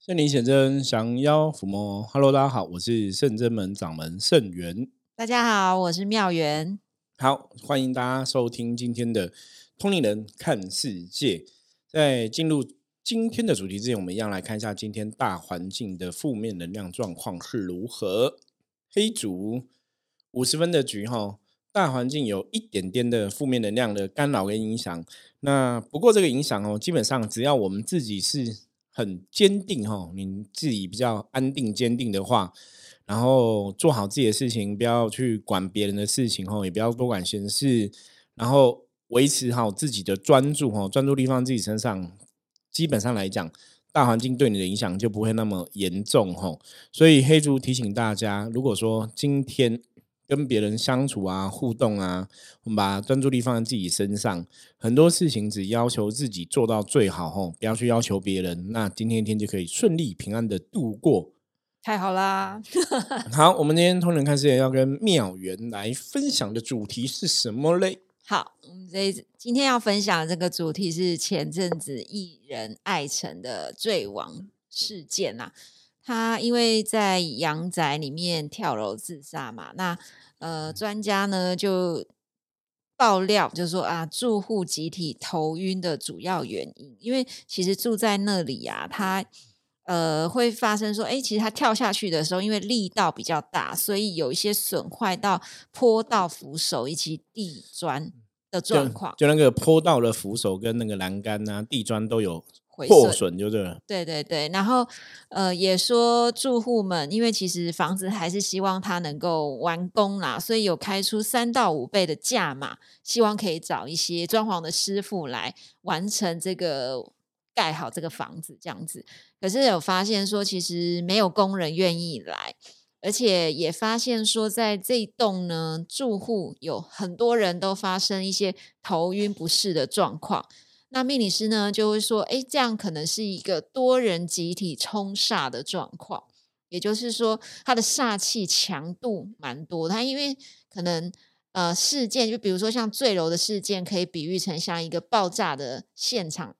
圣灵显真，降妖伏魔。Hello，大家好，我是圣真门掌门圣元。大家好，我是妙元。好，欢迎大家收听今天的通灵人看世界。在进入今天的主题之前，我们一样来看一下今天大环境的负面能量状况是如何。黑竹五十分的局哈，大环境有一点点的负面能量的干扰跟影响。那不过这个影响哦，基本上只要我们自己是。很坚定哈，你自己比较安定坚定的话，然后做好自己的事情，不要去管别人的事情哈，也不要多管闲事，然后维持好自己的专注哈，专注力放自己身上，基本上来讲，大环境对你的影响就不会那么严重哈。所以黑猪提醒大家，如果说今天。跟别人相处啊，互动啊，我们把专注力放在自己身上，很多事情只要求自己做到最好吼，不要去要求别人，那今天一天就可以顺利平安的度过。太好啦！好，我们今天通人看世界要跟妙元来分享的主题是什么嘞？好，我们这今天要分享这个主题是前阵子艺人爱成的坠亡事件呐。他因为在阳宅里面跳楼自杀嘛，那呃专家呢就爆料，就说啊住户集体头晕的主要原因，因为其实住在那里啊，他呃会发生说，哎，其实他跳下去的时候，因为力道比较大，所以有一些损坏到坡道扶手以及地砖的状况，就那个坡道的扶手跟那个栏杆啊、地砖都有。破损就对了，对对对，然后呃也说住户们，因为其实房子还是希望它能够完工啦，所以有开出三到五倍的价码，希望可以找一些装潢的师傅来完成这个盖好这个房子这样子。可是有发现说，其实没有工人愿意来，而且也发现说，在这栋呢，住户有很多人都发生一些头晕不适的状况。那命理师呢就会说，哎，这样可能是一个多人集体冲煞的状况，也就是说，它的煞气强度蛮多。它因为可能呃事件，就比如说像坠楼的事件，可以比喻成像一个爆炸的现场。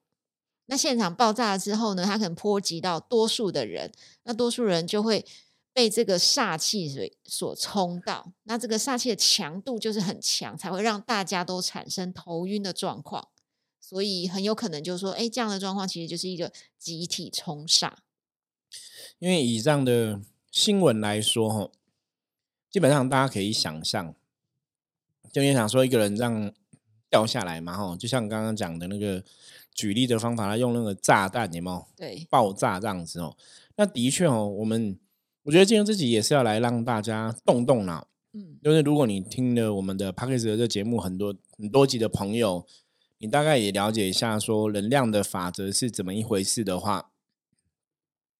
那现场爆炸了之后呢，它可能波及到多数的人，那多数人就会被这个煞气所所冲到。那这个煞气的强度就是很强，才会让大家都产生头晕的状况。所以很有可能就是说，哎，这样的状况其实就是一个集体冲煞。因为以这样的新闻来说，哈，基本上大家可以想象，就你想说一个人这样掉下来嘛，哈，就像刚刚讲的那个举例的方法，他用那个炸弹，有没有？对，爆炸这样子哦。那的确哦，我们我觉得今天自己也是要来让大家动动脑，嗯，就是如果你听了我们的 p a c k a g e 的节目，很多很多集的朋友。你大概也了解一下，说能量的法则是怎么一回事的话，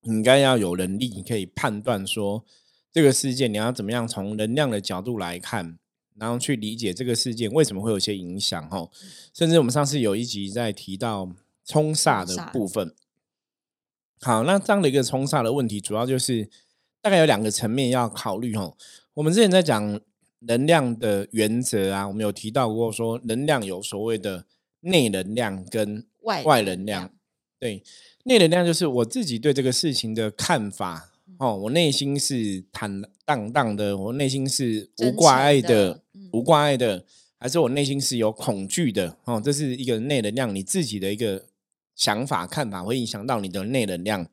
你应该要有能力，你可以判断说这个事件你要怎么样从能量的角度来看，然后去理解这个事件为什么会有些影响。哦，甚至我们上次有一集在提到冲煞的部分。好，那这样的一个冲煞的问题，主要就是大概有两个层面要考虑。哦，我们之前在讲能量的原则啊，我们有提到过说能量有所谓的。内能量跟外外能量，对，内能量就是我自己对这个事情的看法哦，我内心是坦荡荡的，我内心是无挂碍的，无挂碍的，还是我内心是有恐惧的哦，这是一个内能量，你自己的一个想法看法会影响到你的内能量。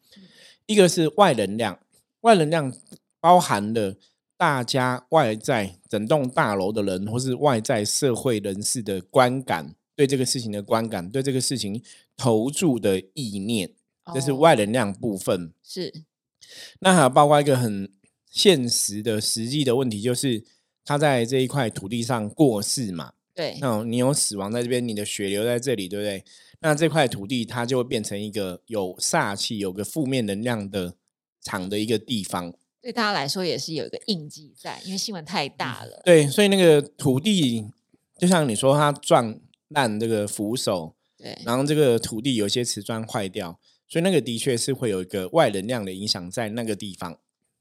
一个是外能量，外能量包含了大家外在整栋大楼的人，或是外在社会人士的观感。对这个事情的观感，对这个事情投注的意念，这是外能量部分。是，那还有包括一个很现实的实际的问题，就是他在这一块土地上过世嘛？对，那你有死亡在这边，你的血流在这里，对不对？那这块土地它就会变成一个有煞气、有个负面能量的场的一个地方。对大家来说也是有一个印记在，因为新闻太大了。对，所以那个土地，就像你说，它撞。烂这个扶手，对，然后这个土地有些瓷砖坏掉，所以那个的确是会有一个外能量的影响在那个地方。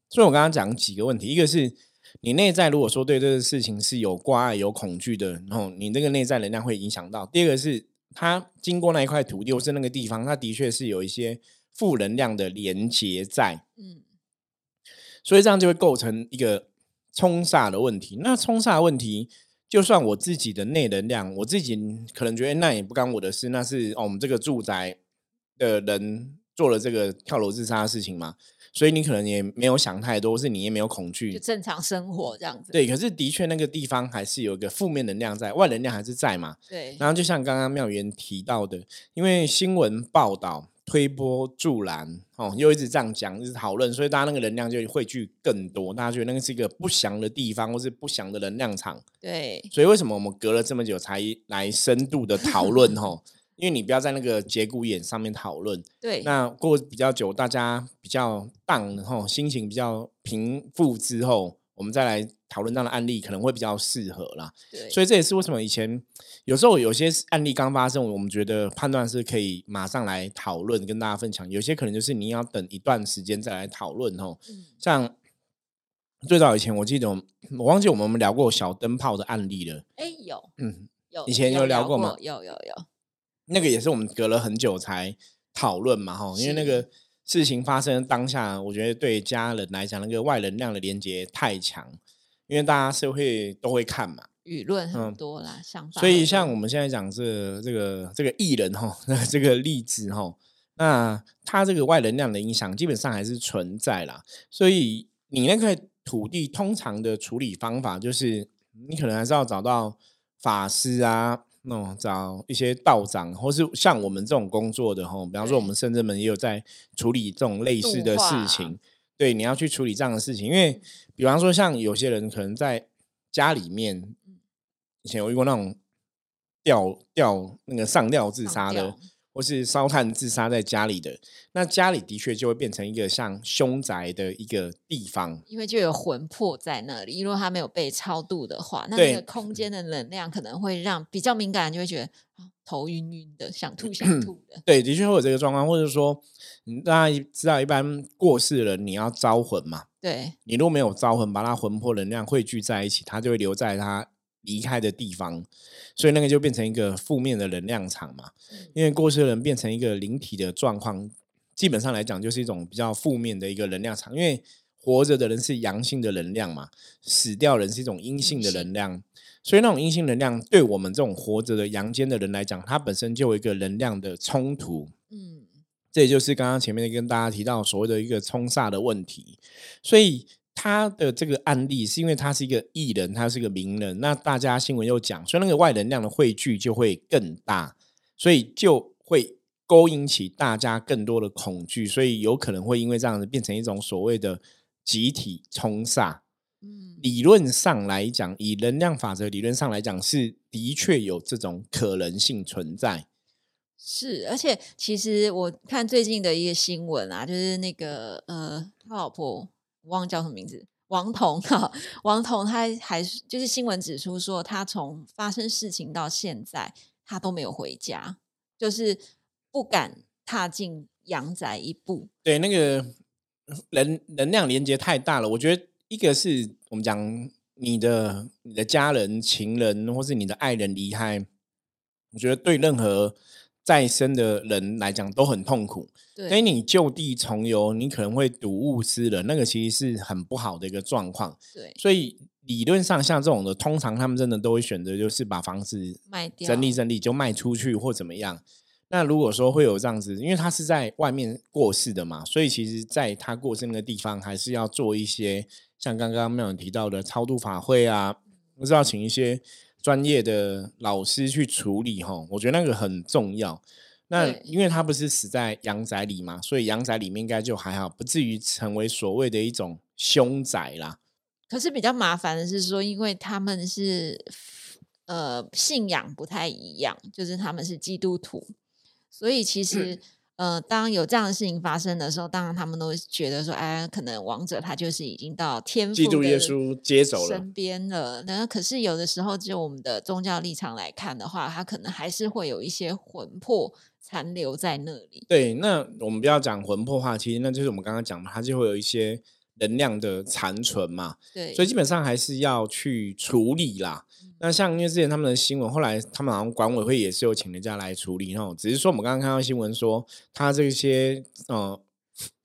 所以我刚刚讲几个问题，一个是你内在如果说对这个事情是有挂碍、有恐惧的，然后你那个内在能量会影响到。第二个是它经过那一块土地或是那个地方，它的确是有一些负能量的连接在，嗯，所以这样就会构成一个冲煞的问题。那冲煞问题，就算我自己的内能量，我自己可能觉得那也不干我的事，那是哦我们这个住宅的人做了这个跳楼自杀的事情嘛，所以你可能也没有想太多，或是你也没有恐就惧。正常生活这样子。对，可是的确那个地方还是有一个负面能量在，外能量还是在嘛。对然后就像刚刚妙元提到的，因为新闻报道推波助澜，哦，又一直这样讲，一直讨论，所以大家那个能量就汇聚更多，大家觉得那个是一个不祥的地方，或是不祥的能量场。对所以为什么我们隔了这么久才来深度的讨论？吼，因为你不要在那个节骨眼上面讨论，对，那过比较久，大家比较荡，吼，心情比较平复之后，我们再来讨论这样的案例，可能会比较适合啦。对所以这也是为什么以前有时候有些案例刚发生，我们觉得判断是可以马上来讨论，跟大家分享；有些可能就是你要等一段时间再来讨论哦。嗯像最早以前，我记得我我忘记我们聊过小灯泡的案例了。哎有嗯，有以前有有聊过吗有有有，那个也是我们隔了很久才讨论嘛，哈，因为那是个事情发生当下，我觉得对家人来讲，那个外能量的连接太强，因为大家社会都会看嘛，舆论嗯很多啦，想法所以像我们现在讲这这个这个艺人哈，这个例子哈，那他这个外能量的影响基本上还是存在啦。所以你那个土地通常的处理方法就是，你可能还是要找到法师啊，那种找一些道长，或是像我们这种工作的哈，比方说我对们甚至们也有在处理这种类似的事情。对，你要去处理这样的事情，因为比方说像有些人可能在家里面，嗯。以前有遇过那种吊吊那个上吊自上杀的，或是烧炭自杀在家里的，那家里的确就会变成一个像凶宅的一个地方。因为就有魂魄在那里，如果他没有被超度的话，那那个空间的能量可能会让比较敏感就会觉得啊头晕晕的，想吐想吐的。对，的确会有这个状况，或者说，嗯大家知道一般过世的人你要招魂嘛，对你如果没有招魂，把他魂魄能量汇聚在一起，他就会留在他离开的地方，所以那个就变成一个负面的能量场嘛。嗯因为过世的人变成一个灵体的状况，基本上来讲就是一种比较负面的一个能量场。因为活着的人是阳性的能量嘛，死掉人是一种阴性的能量，所以那种阴性能量对我们这种活着的阳间的人来讲，它本身就有一个能量的冲突。嗯，这也就是刚刚前面跟大家提到所谓的一个冲煞的问题，所以他的这个案例是因为他是一个艺人，他是一个名人，那大家新闻又讲，所以那个外能量的汇聚就会更大，所以就会勾引起大家更多的恐惧，所以有可能会因为这样子变成一种所谓的集体冲煞。嗯，理论上来讲，以能量法则理论上来讲，是的确有这种可能性存在。是，而且其实我看最近的一个新闻啊，就是那个呃，他老婆我忘了叫什么名字，王彤哈，王彤他还是就是新闻指出说，他从发生事情到现在，他都没有回家，就是不敢踏进阳宅一步。对，那个能能量连接太大了。我觉得一个是我们讲你的你的家人、情人，或是你的爱人离开，我觉得对任何在生的人来讲都很痛苦。所以你就地重游，你可能会睹物思人，那个其实是很不好的一个状况。对，所以理论上，像这种的，通常他们真的都会选择就是把房子卖掉整理整理就卖出去或怎么样。那如果说会有这样子，因为他是在外面过世的嘛，所以其实在他过世那个地方，还是要做一些像刚刚妙有提到的超度法会啊，不是要请一些专业的老师去处理哈。我觉得那个很重要。那因为他不是死在阳宅里嘛，所以阳宅里面应该就还好，不至于成为所谓的一种凶宅啦。可是比较麻烦的是说，因为他们是呃信仰不太一样，就是他们是基督徒，所以其实、呃，当有这样的事情发生的时候，当然他们都觉得说，哎，可能王者他就是已经到天父基督耶稣接走了，身边了。那可是有的时候，就我们的宗教立场来看的话，他可能还是会有一些魂魄残留在那里。对，那我们不要讲魂魄话，其实那就是我们刚刚讲的，它就会有一些能量的残存嘛，对，所以基本上还是要去处理啦。那像因为之前他们的新闻，后来他们好像管委会也是有请人家来处理，然后只是说我们刚刚看到新闻说，他这些呃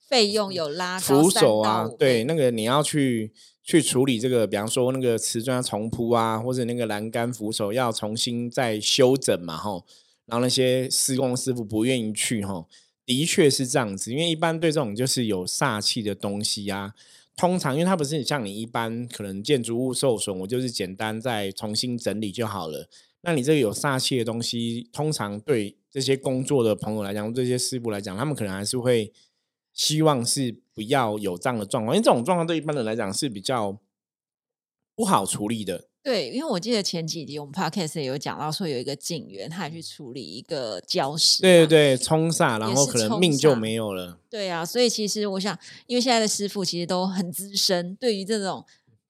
费用有拉扶手啊，对，那个你要去去处理这个，比方说那个瓷砖重铺啊，或者那个栏杆扶手要重新再修整嘛，吼，然后那些施工师傅不愿意去，吼。的确是这样子，因为一般对这种就是有煞气的东西啊，通常因为它不是像你一般可能建筑物受损，我就是简单再重新整理就好了。那你这个有煞气的东西，通常对这些工作的朋友来讲，这些师傅来讲，他们可能还是会希望是不要有这样的状况，因为这种状况对一般人来讲是比较不好处理的。对，因为我记得前几集我们 podcast 也有讲到说，有一个警员他去处理一个礁石，对对对，冲煞，然后可能命就没有了。对啊，所以其实我想，因为现在的师傅其实都很资深，对于这种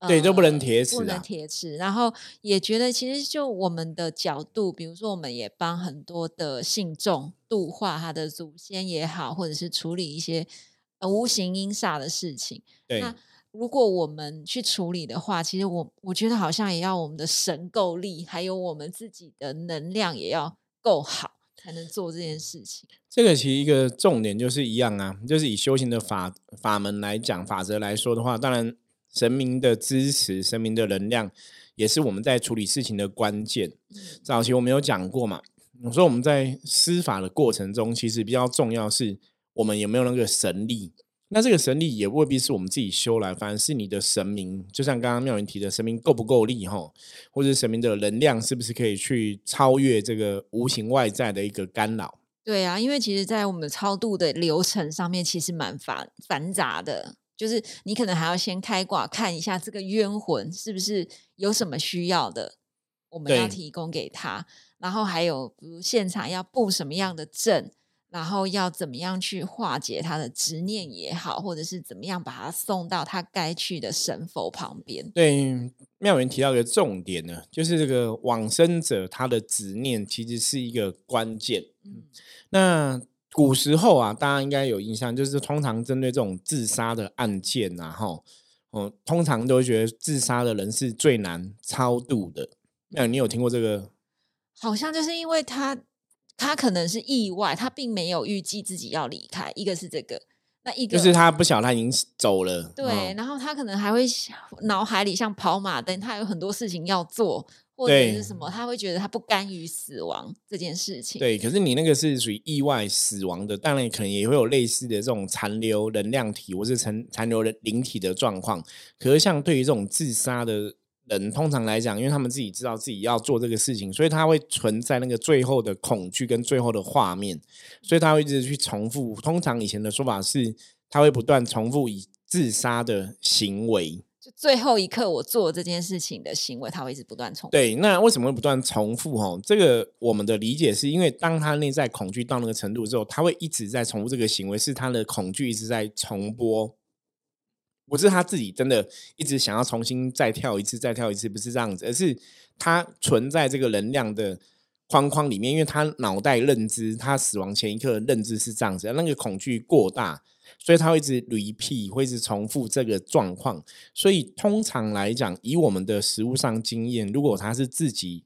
对都不能铁齿，不能铁齿，然后也觉得其实就我们的角度，比如说我们也帮很多的信众度化他的祖先也好，或者是处理一些无形阴煞的事情，对。如果我们去处理的话，其实我我觉得好像也要我们的神够力，还有我们自己的能量也要够好，才能做这件事情。这个其实一个重点就是一样啊，就是以修行的法法门来讲，法则来说的话，当然神明的支持、神明的能量，也是我们在处理事情的关键。早期我们有讲过嘛，我说我们在施法的过程中，其实比较重要是我们有没有那个神力。那这个神力也未必是我们自己修来，反而是你的神明，就像刚刚妙云提的，神明够不够力哈，或者神明的能量是不是可以去超越这个无形外在的一个干扰？对啊，因为其实，在我们超度的流程上面，其实蛮繁繁杂的，就是你可能还要先开挂看一下这个冤魂是不是有什么需要的，我们要提供给他，然后还有比如现场要布什么样的阵。然后要怎么样去化解他的执念也好，或者是怎么样把他送到他该去的神佛旁边？对，妙云提到一个重点呢，就是这个往生者他的执念其实是一个关键。嗯，那古时候啊，大家应该有印象，就是通常针对这种自杀的案件啊，哈，哦，通常都会觉得自杀的人是最难超度的。那你有听过这个？好像就是因为他。他可能是意外，他并没有预计自己要离开。一个是这个，那一个就是他不晓得他已经走了。对，然后他可能还会脑海里像跑马灯，他有很多事情要做，或者是什么，他会觉得他不甘于死亡这件事情。对，可是你那个是属于意外死亡的，当然可能也会有类似的这种残留能量体或是残残留的灵体的状况。可是像对于这种自杀的。人通常来讲，因为他们自己知道自己要做这个事情，所以他会存在那个最后的恐惧跟最后的画面，所以他会一直去重复。通常以前的说法是，他会不断重复以自杀的行为，就最后一刻我做这件事情的行为，他会一直不断重复。对，那为什么会不断重复？哈，这个我们的理解是因为当他内在恐惧到那个程度之后，他会一直在重复这个行为，是他的恐惧一直在重播。不是他自己真的一直想要重新再跳一次，再跳一次，不是这样子，而是他存在这个能量的框框里面，因为他脑袋认知，他死亡前一刻认知是这样子，那个恐惧过大，所以他会一直 repeat，会一直重复这个状况。所以通常来讲，以我们的实物上经验，如果他是自己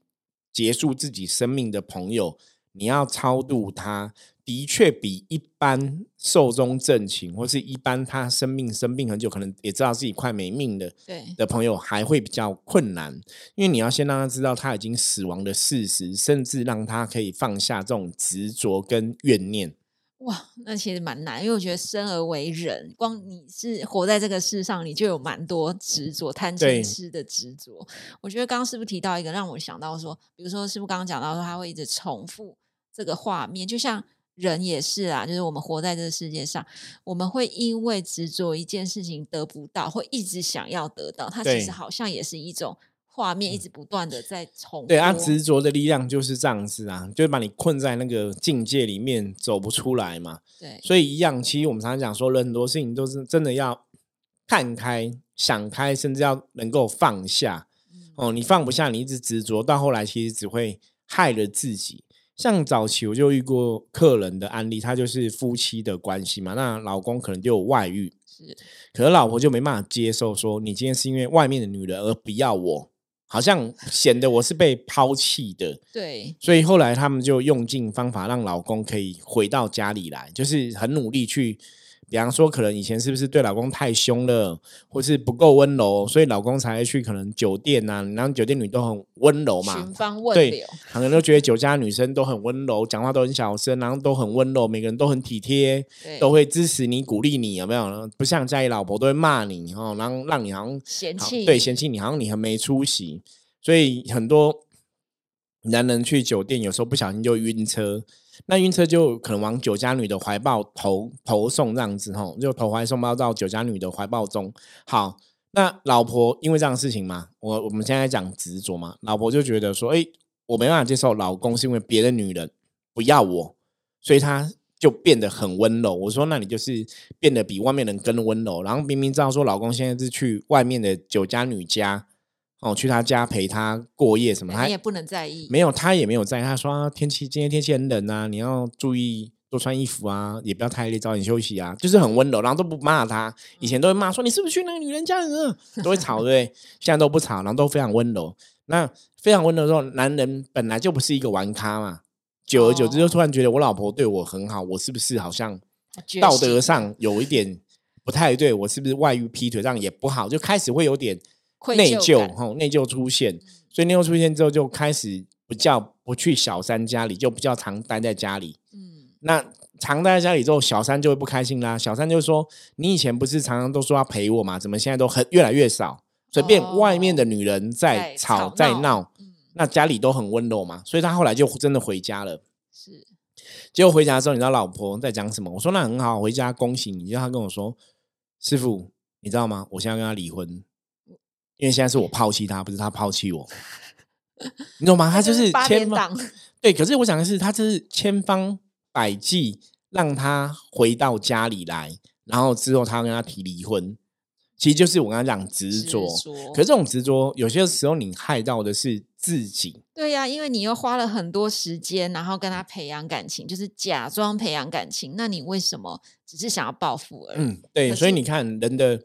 结束自己生命的朋友，你要超度他。的确比一般寿终正寝，或是一般他生病生病很久，可能也知道自己快没命了，对的朋友还会比较困难，因为你要先让他知道他已经死亡的事实，甚至让他可以放下这种执着跟怨念。哇，那其实蛮难，因为我觉得生而为人，光你是活在这个世上，你就有蛮多执着、贪嗔痴的执着。我觉得刚刚师傅提到一个，让我想到说，比如说师傅刚刚讲到说，他会一直重复这个画面，就像。人也是啊，就是我们活在这个世界上，我们会因为执着一件事情得不到，会一直想要得到。它其实好像也是一种画面，一直不断的在重。对啊，执着的力量就是这样子啊，就把你困在那个境界里面，走不出来嘛。对，所以一样，其实我们常常讲说，人很多事情都是真的要看开、想开，甚至要能够放下。哦，你放不下，你一直执着，到后来其实只会害了自己。像早期我就遇过客人的案例，他就是夫妻的关系嘛，那老公可能就有外遇，是可是老婆就没办法接受，说你今天是因为外面的女人而不要我，好像显得我是被抛弃的。对，所以后来他们就用尽方法让老公可以回到家里来，就是很努力去，比方说可能以前是不是对老公太凶了，或是不够温柔，所以老公才会去可能酒店呐、然后酒店女都很温柔嘛寻，芳问对柳，可能都觉得酒家女生都很温柔，讲话都很小声，然后都很温柔，每个人都很体贴，都会支持你、鼓励你，有没有？不像家里老婆都会骂你哦，然后让你好像嫌弃对嫌弃你，好像你很没出息。所以很多男人去酒店，有时候不小心就晕车，那晕车就可能往酒家女的怀抱投投送这样子吼，就投怀送抱到酒家女的怀抱中。好，那老婆因为这样的事情嘛，我我们现在讲执着嘛，老婆就觉得说，哎、我没办法接受老公是因为别的女人不要我，所以他就变得很温柔。我说，那你就是变得比外面人更温柔。然后明明知道说老公现在是去外面的酒家女家，哦，去他家陪他过夜什么，他你也不能在意，没有，他也没有在意。他说、啊、天气今天天气很冷啊，你要注意多穿衣服啊，也不要太累，早点休息啊，就是很温柔，然后都不骂他。以前都会骂说你是不是去那个女人家了，都会吵，对不对？现在都不吵，然后都非常温柔。那非常温柔的时候，男人本来就不是一个玩咖嘛，久而久之就突然觉得我老婆对我很好，我是不是好像道德上有一点不太对？我是不是外遇劈腿这样也不好？就开始会有点愧内疚，疚感吼，内疚出现，所以内疚出现之后，就开始不叫不去小三家里，就比较常待在家里。嗯，那常待在家里之后，小三就会不开心啦。小三就说：“你以前不是常常都说要陪我嘛？怎么现在都很越来越少？随便外面的女人在在吵在闹，嗯那家里都很温柔嘛。所以他后来就真的回家了。是结果回家之后，你知道老婆在讲什么？我说那很好，回家恭喜你。结果他跟我说：“师傅，你知道吗？我现在跟他离婚，因为现在是我抛弃他，不是他抛弃我。你懂吗？他就是千方对，可是我想的是，他就是千方百计让他回到家里来，然后之后他跟他提离婚，其实就是我刚刚讲执着。可是这种执着，有些时候你害到的是自己。对呀、因为你又花了很多时间，然后跟他培养感情，就是假装培养感情，那你为什么只是想要报复而已？嗯，对，所以你看人的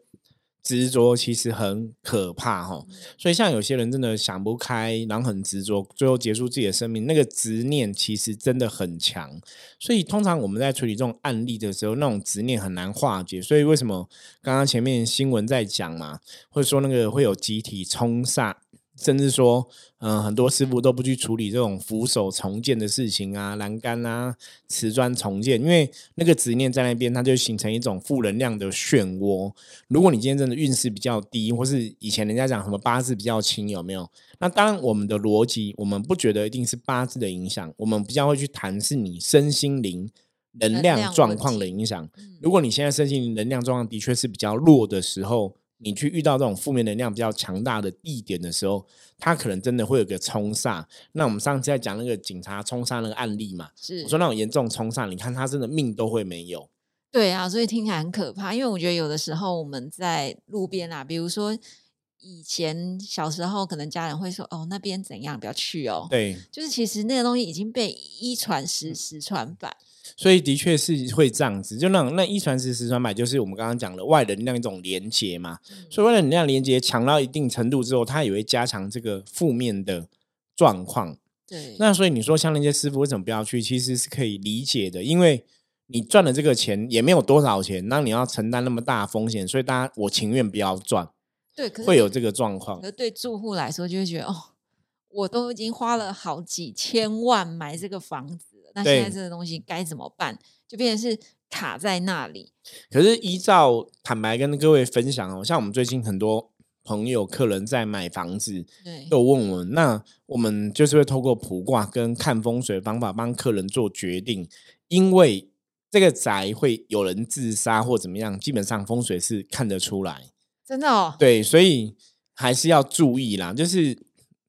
执着其实很可怕哈。嗯所以像有些人真的想不开，然后很执着，最后结束自己的生命，那个执念其实真的很强。所以通常我们在处理这种案例的时候，那种执念很难化解。所以为什么刚刚前面新闻在讲嘛，或者说那个会有集体冲煞，甚至说，嗯、很多师傅都不去处理这种扶手重建的事情啊，栏杆啊、瓷砖重建，因为那个执念在那边，它就形成一种负能量的漩涡。如果你今天真的运势比较低，或是以前人家讲什么八字比较轻，有没有？那当然，我们的逻辑，我们不觉得一定是八字的影响，我们比较会去谈是你身心灵能量状况的影响。如果你现在身心灵能量状况的确是比较弱的时候，你去遇到这种负面能量比较强大的地点的时候，它可能真的会有个冲煞。那我们上次在讲那个警察冲煞那个案例嘛，是我说那种严重冲煞，你看他真的命都会没有。对啊，所以听起来很可怕。因为我觉得有的时候我们在路边啊，比如说以前小时候，可能家人会说：“哦，那边怎样，不要去哦。”，对，就是其实那个东西已经被一传十，十传百。所以的确是会这样子，就那种那一传十，十传百，就是我们刚刚讲的外能量一种连接嘛。所以外能量连接强到一定程度之后，它也会加强这个负面的状况。对，那所以你说像那些师傅为什么不要去？其实是可以理解的，因为你赚了这个钱也没有多少钱，那你要承担那么大风险，所以大家我情愿不要赚，对，可是会有这个状况可。是对住户来说，就会觉得哦，我都已经花了好几千万买这个房子了，那现在对这个东西该怎么办？就变成是卡在那里。可是依照坦白跟各位分享哦，像我们最近很多朋友、客人在买房子，对，都有问我们，那我们就是会透过卜卦跟看风水方法帮客人做决定，因为这个宅会有人自杀或怎么样，基本上风水是看得出来。真的哦，对，所以还是要注意啦。就是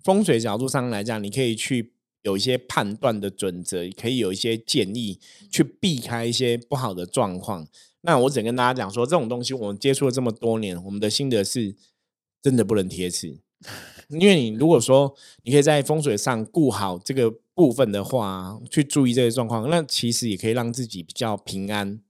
风水角度上来讲，你可以去有一些判断的准则，可以有一些建议去避开一些不好的状况。那我只能跟大家讲说，这种东西我们接触了这么多年，我们的心得是真的不能贴齿。因为你如果说你可以在风水上顾好这个部分的话，去注意这些状况，那其实也可以让自己比较平安，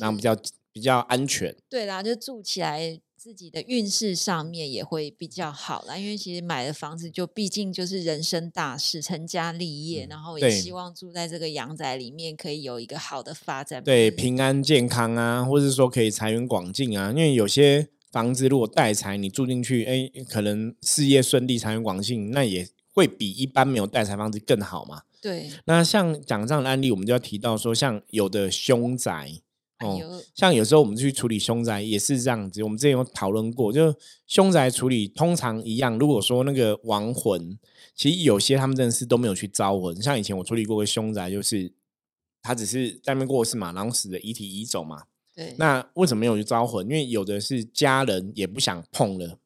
然后比较比较安全。对啦，就住起来。自己的运势上面也会比较好啦，因为其实买了房子就毕竟就是人生大事，成家立业，然后也希望住在这个阳宅里面可以有一个好的发展，对，平安健康啊，或者说可以财源广进啊。因为有些房子如果带财，你住进去，哎，可能事业顺利，财源广进，那也会比一般没有带财房子更好嘛。对，那像讲这样的案例，我们就要提到说，像有的凶宅。哦，像有时候我们去处理凶宅也是这样子，我们之前有讨论过，就凶宅处理通常一样。如果说那个亡魂，其实有些他们真的是都没有去招魂。像以前我处理过个凶宅，就是他只是在那边过世嘛，然后死的遗体移走嘛。对，那为什么没有去招魂？因为有的是家人也不想碰了。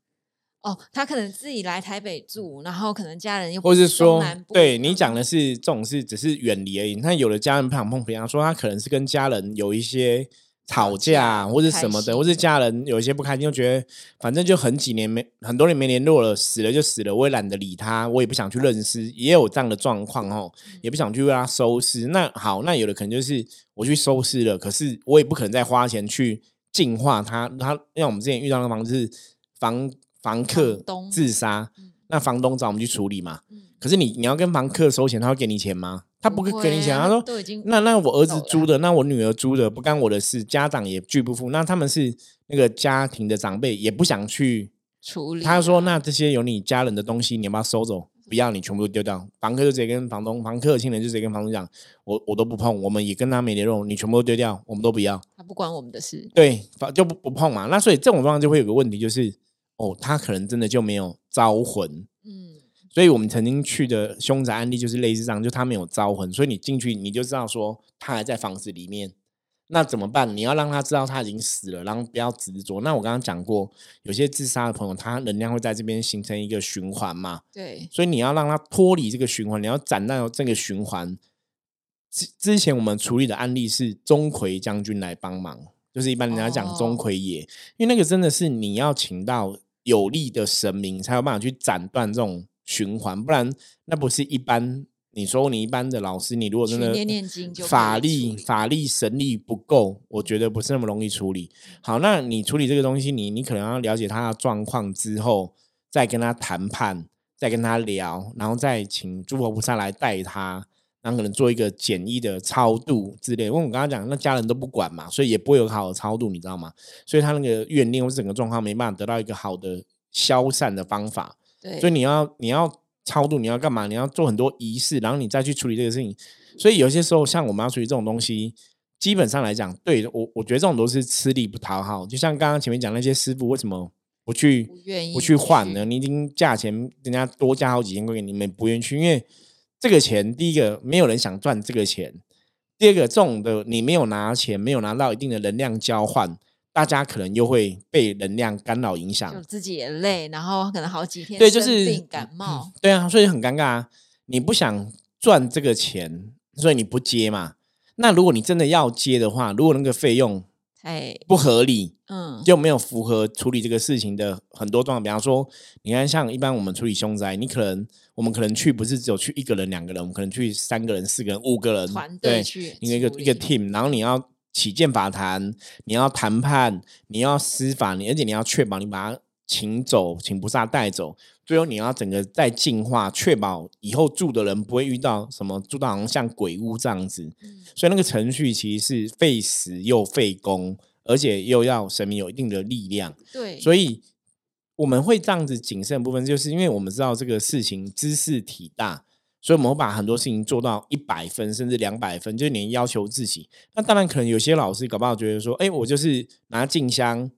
哦，他可能自己来台北住，然后可能家人又或是说，对你讲的是这种事，只是远离而已。那有的家人不想碰，比方说他可能是跟家人有一些吵架，或者什么的，或是家人有一些不开心，就觉得反正就很几年没很多年没联络了，死了就死了，我也懒得理他，我也不想去认识，也有这样的状况哦，也不想去为他收尸。那好，那有的可能就是我去收尸了，可是我也不可能再花钱去净化他。他像我们之前遇到的房子房。房客自杀，那房东找我们去处理嘛？可是你你要跟房客收钱，他会给你钱吗？他不会给你钱。他说：“那那我儿子租的，那我女儿租的，不干我的事，家长也拒不付。那他们是那个家庭的长辈，也不想去处理。他说：那这些有你家人的东西，你要不要收走？不要，你全部都丢掉。房客就直接跟房东，房客的亲人就直接跟房东讲：我我都不碰，我们也跟他没联络，你全部都丢掉，我们都不要。他不关我们的事，对，就不不碰嘛。那所以这种状况就会有个问题，就是。哦，他可能真的就没有招魂，嗯，所以我们曾经去的凶宅案例就是类似这样，就他没有招魂，所以你进去你就知道说他还在房子里面，那怎么办？你要让他知道他已经死了，然后不要执着。那我刚刚讲过，有些自杀的朋友，他能量会在这边形成一个循环嘛，对，所以你要让他脱离这个循环，你要斩断这个循环。之之前我们处理的案例是钟馗将军来帮忙，就是一般人家讲钟馗爷，因为那个真的是你要请到。有力的神明才有办法去斩断这种循环，不然那不是一般。你说你一般的老师，你如果真的法力法力神力不够，我觉得不是那么容易处理。好，那你处理这个东西，你你可能要了解他的状况之后，再跟他谈判，再跟他聊，然后再请诸佛菩萨来带他。然后可能做一个简易的超度之类，因为我刚刚讲那家人都不管嘛，所以也不会有好的超度，你知道吗？所以他那个怨念或整个状况没办法得到一个好的消散的方法。对，所以你要你要超度，你要干嘛？你要做很多仪式，然后你再去处理这个事情。所以有些时候，像我们要处理这种东西，基本上来讲，对我我觉得这种都是吃力不讨好。就像刚刚前面讲那些师傅，为什么不去不去换呢？你已经价钱人家多加好几千块给你们，不愿意去，因为。这个钱，第一个没有人想赚这个钱，第二个这种的你没有拿钱，没有拿到一定的能量交换，大家可能又会被能量干扰影响，自己也累，然后可能好几天对，就是感冒，对啊，所以很尴尬啊。你不想赚这个钱，所以你不接嘛。那如果你真的要接的话，如果那个费用太不合理，嗯，就没有符合处理这个事情的很多状况。比方说，你看像一般我们处理凶宅，你可能。我们可能去不是只有去一个人、两个人，我们可能去三个人、四个人、五个人，团队去一个一个 team，然后你要起见法坛，你要谈判，你要司法，你而且你要确保你把他请走，请菩萨带走，最后你要整个再净化，确保以后住的人不会遇到什么住到好像像鬼屋这样子。所以那个程序其实是费时又费工，而且又要神明有一定的力量。对，所以。我们会这样子谨慎部分，就是因为我们知道这个事情知识体大，所以我们会把很多事情做到一百分甚至两百分，就是你要求自己。那当然可能有些老师搞不好觉得说，哎，我就是拿静香、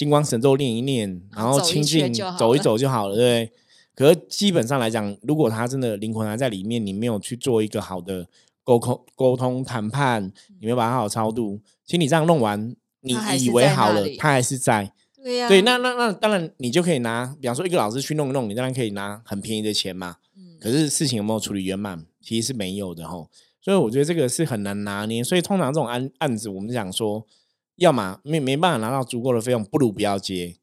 金光神咒念一念，然后清净走一走就好了，对不对？可是基本上来讲，如果他真的灵魂还在里面，你没有去做一个好的沟通、沟通谈判，你没有把它好超度，其实你这样弄完，你以为好了，他还是在。对呀，对，那那那当然，你就可以拿，比方说一个老师去弄一弄，你当然可以拿很便宜的钱嘛。嗯。可是事情有没有处理圆满，其实是没有的吼。所以我觉得这个是很难拿捏。所以通常这种案案子，我们讲说，要么没没办法拿到足够的费用，不如不要接，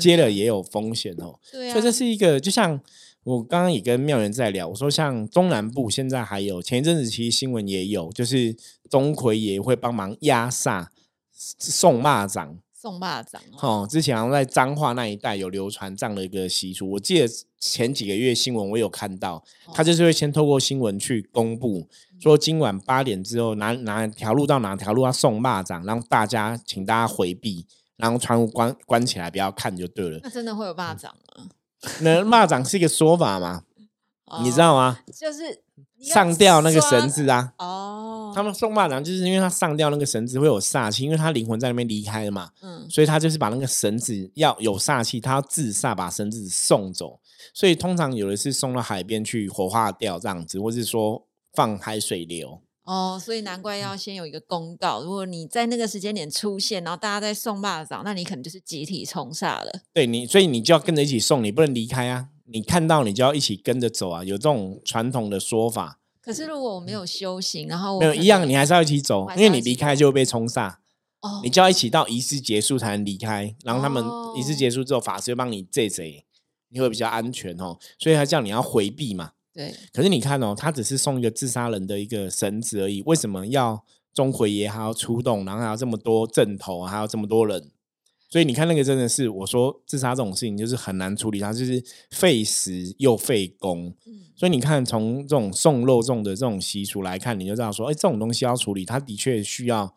接了也有风险哦。对所以这是一个，就像我刚刚也跟妙元在聊，我说像中南部现在还有前一阵子其实新闻也有，就是钟馗也会帮忙压煞送蚂蚱。送蚂蚱哦，之前好像在彰化那一带有流传这样的一个习俗。我记得前几个月新闻我有看到，他就是会先透过新闻去公布，说今晚八点之后哪哪条路到哪条路要送蚂蚱，让大家请大家回避，然后窗户关关起来，不要看就对了。那真的会有蚂蚱吗？那蚂蚱是一个说法嘛？你知道吗？就是上吊那个绳子啊。哦。他们送蚂蚱就是因为他上吊那个绳子会有煞气，因为他灵魂在那边离开了嘛。嗯。所以他就是把那个绳子要有煞气，他要自煞把绳子送走。所以通常有的是送到海边去火化掉这样子，或是说放海水流。哦，所以难怪要先有一个公告，如果你在那个时间点出现，然后大家在送蚂蚱，那你可能就是集体冲煞了。对你，所以你就要跟着一起送，你不能离开啊。你看到你就要一起跟着走啊，有这种传统的说法。可是如果我没有修行，然后没有一样，你还是要一起走，因为你离开就会被冲煞。哦，你就要一起到仪式结束才能离开，然后他们仪式结束之后，法师会帮你这贼，你会比较安全哦。所以他叫你要回避嘛。对。可是你看哦，他只是送一个自杀人的一个绳子而已，为什么要钟馗爷还要出动，然后还要这么多阵头，还要这么多人？所以你看那个真的是，我说自杀这种事情就是很难处理，它就是费时又费工。所以你看从这种送肉粽的这种习俗来看，你就知道说，哎，这种东西要处理，它的确需要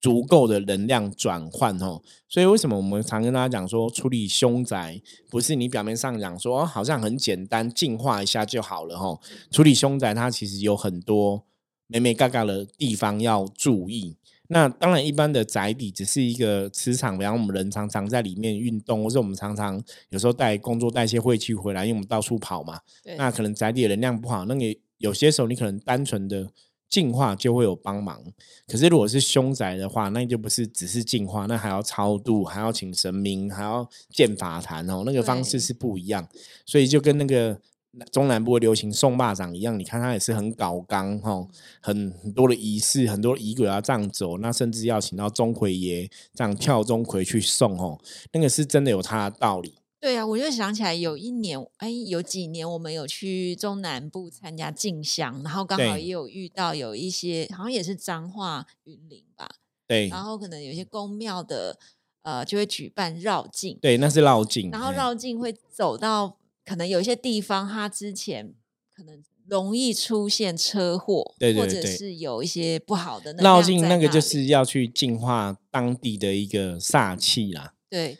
足够的能量转换哦。所以为什么我们常跟大家讲说，处理凶宅不是你表面上讲说好像很简单，净化一下就好了哈。处理凶宅它其实有很多美美嘎嘎的地方要注意。那当然，一般的宅邸只是一个磁场，比方我们人常常在里面运动，或者我们常常有时候带工作带一些晦气回来，因为我们到处跑嘛。那可能宅邸的能量不好，那你有些时候你可能单纯的净化就会有帮忙。可是如果是凶宅的话，那就不是只是净化，那还要超度，还要请神明，还要建法坛哦，那个方式是不一样。所以就跟那个。中南部的流行送蚂蚱一样，你看他也是很搞纲哈，很很多的仪式，很多仪轨要这样走，那甚至要请到钟馗爷这样跳钟馗去送哦，那个是真的有他的道理。对啊，我就想起来有一年，哎，有几年我们有去中南部参加进香，然后刚好也有遇到有一些，好像也是彰化云林吧，对，然后可能有些宫庙的呃就会举办绕境，对，那是绕境，然后绕境会走到。可能有一些地方，它之前可能容易出现车祸，对或者是有一些不好的绕境，那个就是要去净化当地的一个煞气啦。对，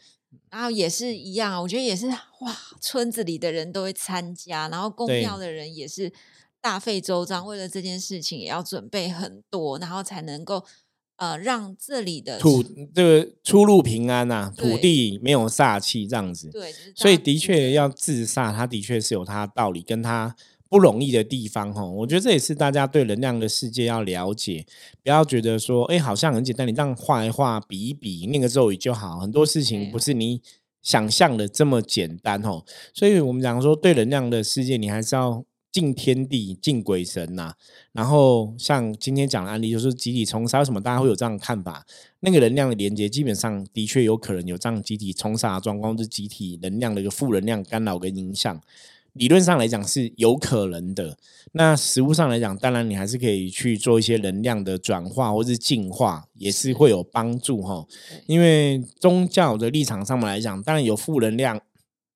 然后也是一样啊，我觉得也是哇，村子里的人都会参加，然后公庙的人也是大费周章，为了这件事情也要准备很多，然后才能够。呃，让这里的土这个出入平安呐，土地没有煞气这样子。对，所以的确要自煞，它的确是有它的道理，跟它不容易的地方哈。我觉得这也是大家对能量的世界要了解，不要觉得说，哎，好像很简单，你这样画一画，比一比，念个咒语就好。很多事情不是你想象的这么简单哦。所以我们讲说，对能量的世界，你还是要。敬天地，敬鬼神呐。然后像今天讲的案例，就是集体冲杀，为什么大家会有这样的看法？那个能量的连接，基本上的确有可能有这样集体冲杀的状况，是集体能量的一个负能量干扰跟影响。理论上来讲是有可能的。那实物上来讲，当然你还是可以去做一些能量的转化或是净化，也是会有帮助哈。因为宗教的立场上面来讲，当然有负能量。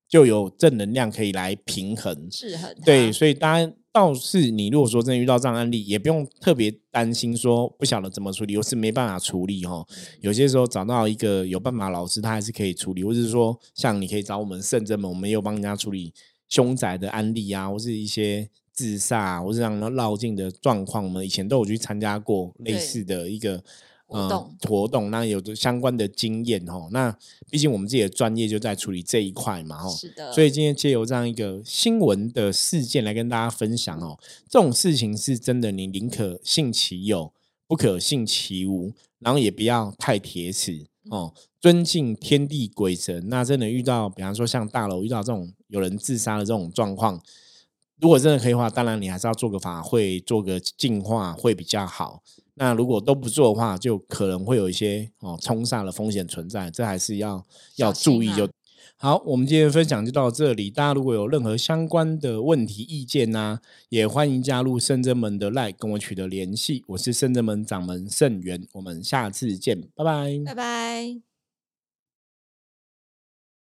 就有正能量可以来平衡，是很对，所以当然倒是你如果说真的遇到这样案例，也不用特别担心说不晓得怎么处理，又是没办法处理哈。有些时候找到一个有办法老师，他还是可以处理，或者是说像你可以找我们圣真门，我们也有帮人家处理凶宅的案例啊，或是一些自杀啊或是让绕境的状况，我们以前都有去参加过类似的一个。活动活动，那有着相关的经验哦。那毕竟我们自己的专业就在处理这一块嘛，哦，是的。所以今天借由这样一个新闻的事件来跟大家分享哦，这种事情是真的，你宁可信其有，不可信其无，然后也不要太铁齿哦。尊敬天地鬼神，那真的遇到，比方说像大楼遇到这种有人自杀的这种状况，如果真的可以的话，当然你还是要做个法会，做个净化会比较好。那如果都不做的话，就可能会有一些哦冲煞的风险存在，这还是要要注意就。好，我们今天分享就到这里。大家如果有任何相关的问题、意见呢，也欢迎加入圣真门的 Line 跟我取得联系。我是圣真门掌门圣元，我们下次见，拜拜，拜拜。